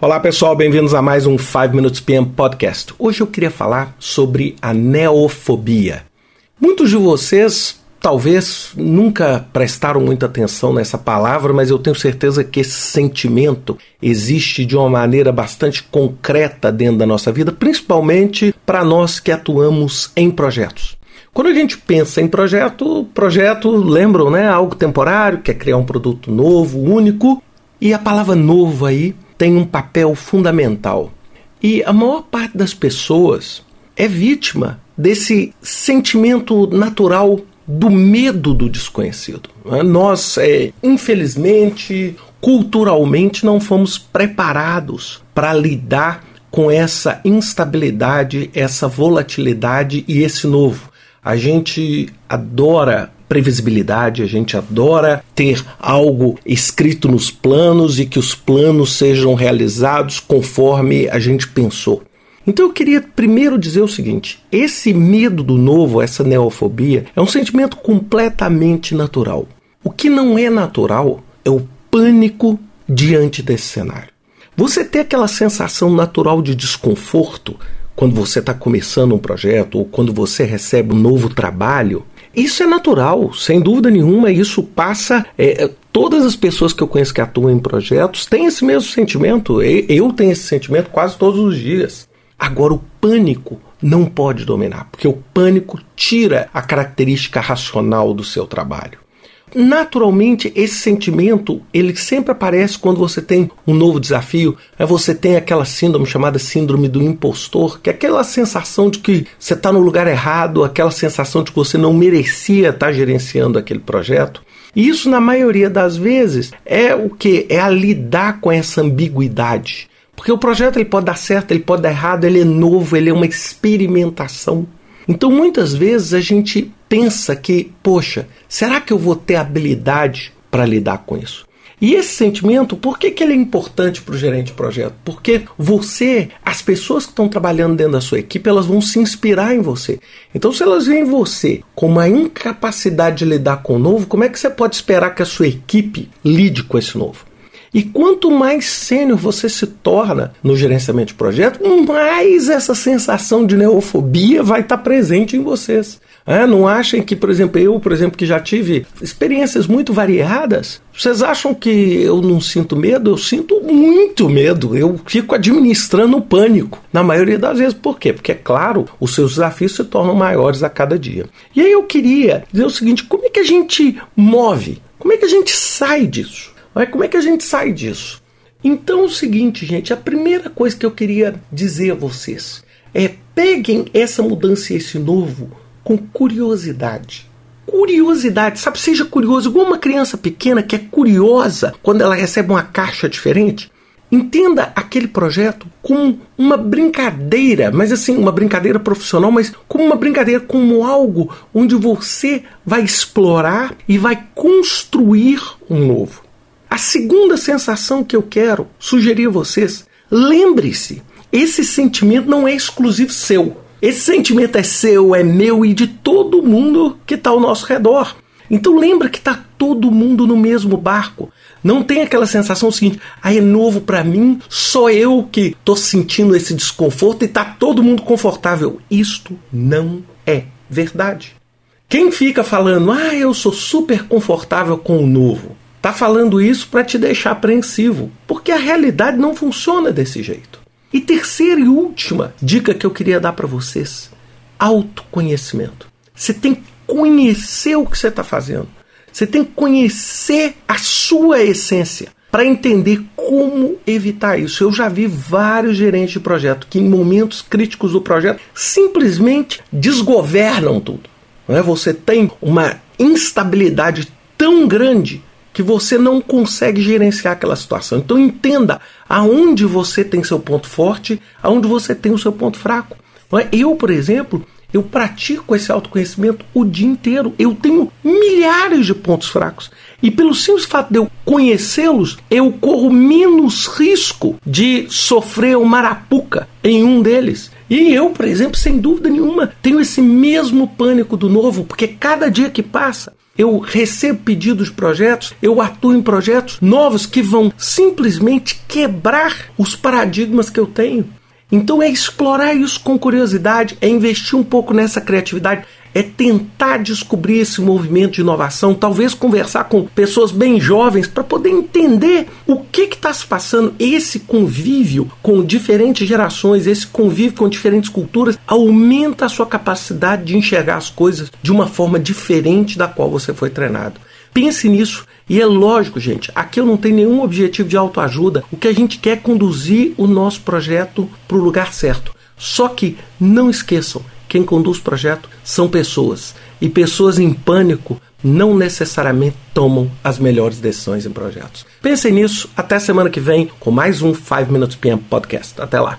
Olá pessoal, bem-vindos a mais um 5 Minutes PM Podcast. Hoje eu queria falar sobre a neofobia. Muitos de vocês talvez nunca prestaram muita atenção nessa palavra, mas eu tenho certeza que esse sentimento existe de uma maneira bastante concreta dentro da nossa vida, principalmente para nós que atuamos em projetos. Quando a gente pensa em projeto, projeto, lembram, né? Algo temporário, quer criar um produto novo, único, e a palavra novo aí tem um papel fundamental. E a maior parte das pessoas é vítima desse sentimento natural do medo do desconhecido. Nós, é, infelizmente, culturalmente, não fomos preparados para lidar com essa instabilidade, essa volatilidade e esse novo. A gente adora previsibilidade, a gente adora ter algo escrito nos planos e que os planos sejam realizados conforme a gente pensou. Então eu queria primeiro dizer o seguinte: esse medo do novo, essa neofobia, é um sentimento completamente natural. O que não é natural é o pânico diante desse cenário. Você tem aquela sensação natural de desconforto quando você está começando um projeto ou quando você recebe um novo trabalho isso é natural, sem dúvida nenhuma, isso passa. É, é, todas as pessoas que eu conheço que atuam em projetos têm esse mesmo sentimento. Eu tenho esse sentimento quase todos os dias. Agora, o pânico não pode dominar, porque o pânico tira a característica racional do seu trabalho. Naturalmente, esse sentimento ele sempre aparece quando você tem um novo desafio. Aí você tem aquela síndrome chamada síndrome do impostor, que é aquela sensação de que você está no lugar errado, aquela sensação de que você não merecia estar tá gerenciando aquele projeto. E isso, na maioria das vezes, é o que? É a lidar com essa ambiguidade. Porque o projeto ele pode dar certo, ele pode dar errado, ele é novo, ele é uma experimentação. Então, muitas vezes a gente pensa que, poxa, será que eu vou ter habilidade para lidar com isso? E esse sentimento, por que, que ele é importante para o gerente de projeto? Porque você, as pessoas que estão trabalhando dentro da sua equipe, elas vão se inspirar em você. Então, se elas veem você com uma incapacidade de lidar com o novo, como é que você pode esperar que a sua equipe lide com esse novo? E quanto mais sênior você se torna no gerenciamento de projeto, mais essa sensação de neofobia vai estar presente em vocês. É, não achem que, por exemplo, eu, por exemplo, que já tive experiências muito variadas, vocês acham que eu não sinto medo? Eu sinto muito medo. Eu fico administrando o pânico. Na maioria das vezes. Por quê? Porque, é claro, os seus desafios se tornam maiores a cada dia. E aí eu queria dizer o seguinte: como é que a gente move? Como é que a gente sai disso? Mas como é que a gente sai disso? Então é o seguinte, gente, a primeira coisa que eu queria dizer a vocês é peguem essa mudança e esse novo com curiosidade. Curiosidade, sabe? Seja curioso, igual uma criança pequena que é curiosa quando ela recebe uma caixa diferente. Entenda aquele projeto como uma brincadeira, mas assim, uma brincadeira profissional, mas como uma brincadeira, como algo onde você vai explorar e vai construir um novo. A segunda sensação que eu quero sugerir a vocês, lembre-se, esse sentimento não é exclusivo seu. Esse sentimento é seu, é meu e de todo mundo que está ao nosso redor. Então lembra que está todo mundo no mesmo barco. Não tem aquela sensação seguinte, ah, é novo para mim, só eu que estou sentindo esse desconforto e está todo mundo confortável. Isto não é verdade. Quem fica falando, ah, eu sou super confortável com o novo, Tá falando isso para te deixar apreensivo, porque a realidade não funciona desse jeito. E terceira e última dica que eu queria dar para vocês: autoconhecimento. Você tem que conhecer o que você está fazendo. Você tem que conhecer a sua essência para entender como evitar isso. Eu já vi vários gerentes de projeto que, em momentos críticos do projeto, simplesmente desgovernam tudo. Não é? Você tem uma instabilidade tão grande que você não consegue gerenciar aquela situação. Então entenda aonde você tem seu ponto forte, aonde você tem o seu ponto fraco. É? Eu, por exemplo, eu pratico esse autoconhecimento o dia inteiro. Eu tenho milhares de pontos fracos. E pelo simples fato de eu conhecê-los, eu corro menos risco de sofrer uma arapuca em um deles. E eu, por exemplo, sem dúvida nenhuma, tenho esse mesmo pânico do novo, porque cada dia que passa, eu recebo pedidos de projetos, eu atuo em projetos novos que vão simplesmente quebrar os paradigmas que eu tenho. Então é explorar isso com curiosidade, é investir um pouco nessa criatividade, é tentar descobrir esse movimento de inovação, talvez conversar com pessoas bem jovens para poder entender o que está se passando. Esse convívio com diferentes gerações, esse convívio com diferentes culturas, aumenta a sua capacidade de enxergar as coisas de uma forma diferente da qual você foi treinado. Pense nisso. E é lógico, gente, aqui eu não tenho nenhum objetivo de autoajuda. O que a gente quer é conduzir o nosso projeto para o lugar certo. Só que não esqueçam, quem conduz o projeto são pessoas. E pessoas em pânico não necessariamente tomam as melhores decisões em projetos. Pensem nisso. Até semana que vem com mais um 5 Minutes PM Podcast. Até lá.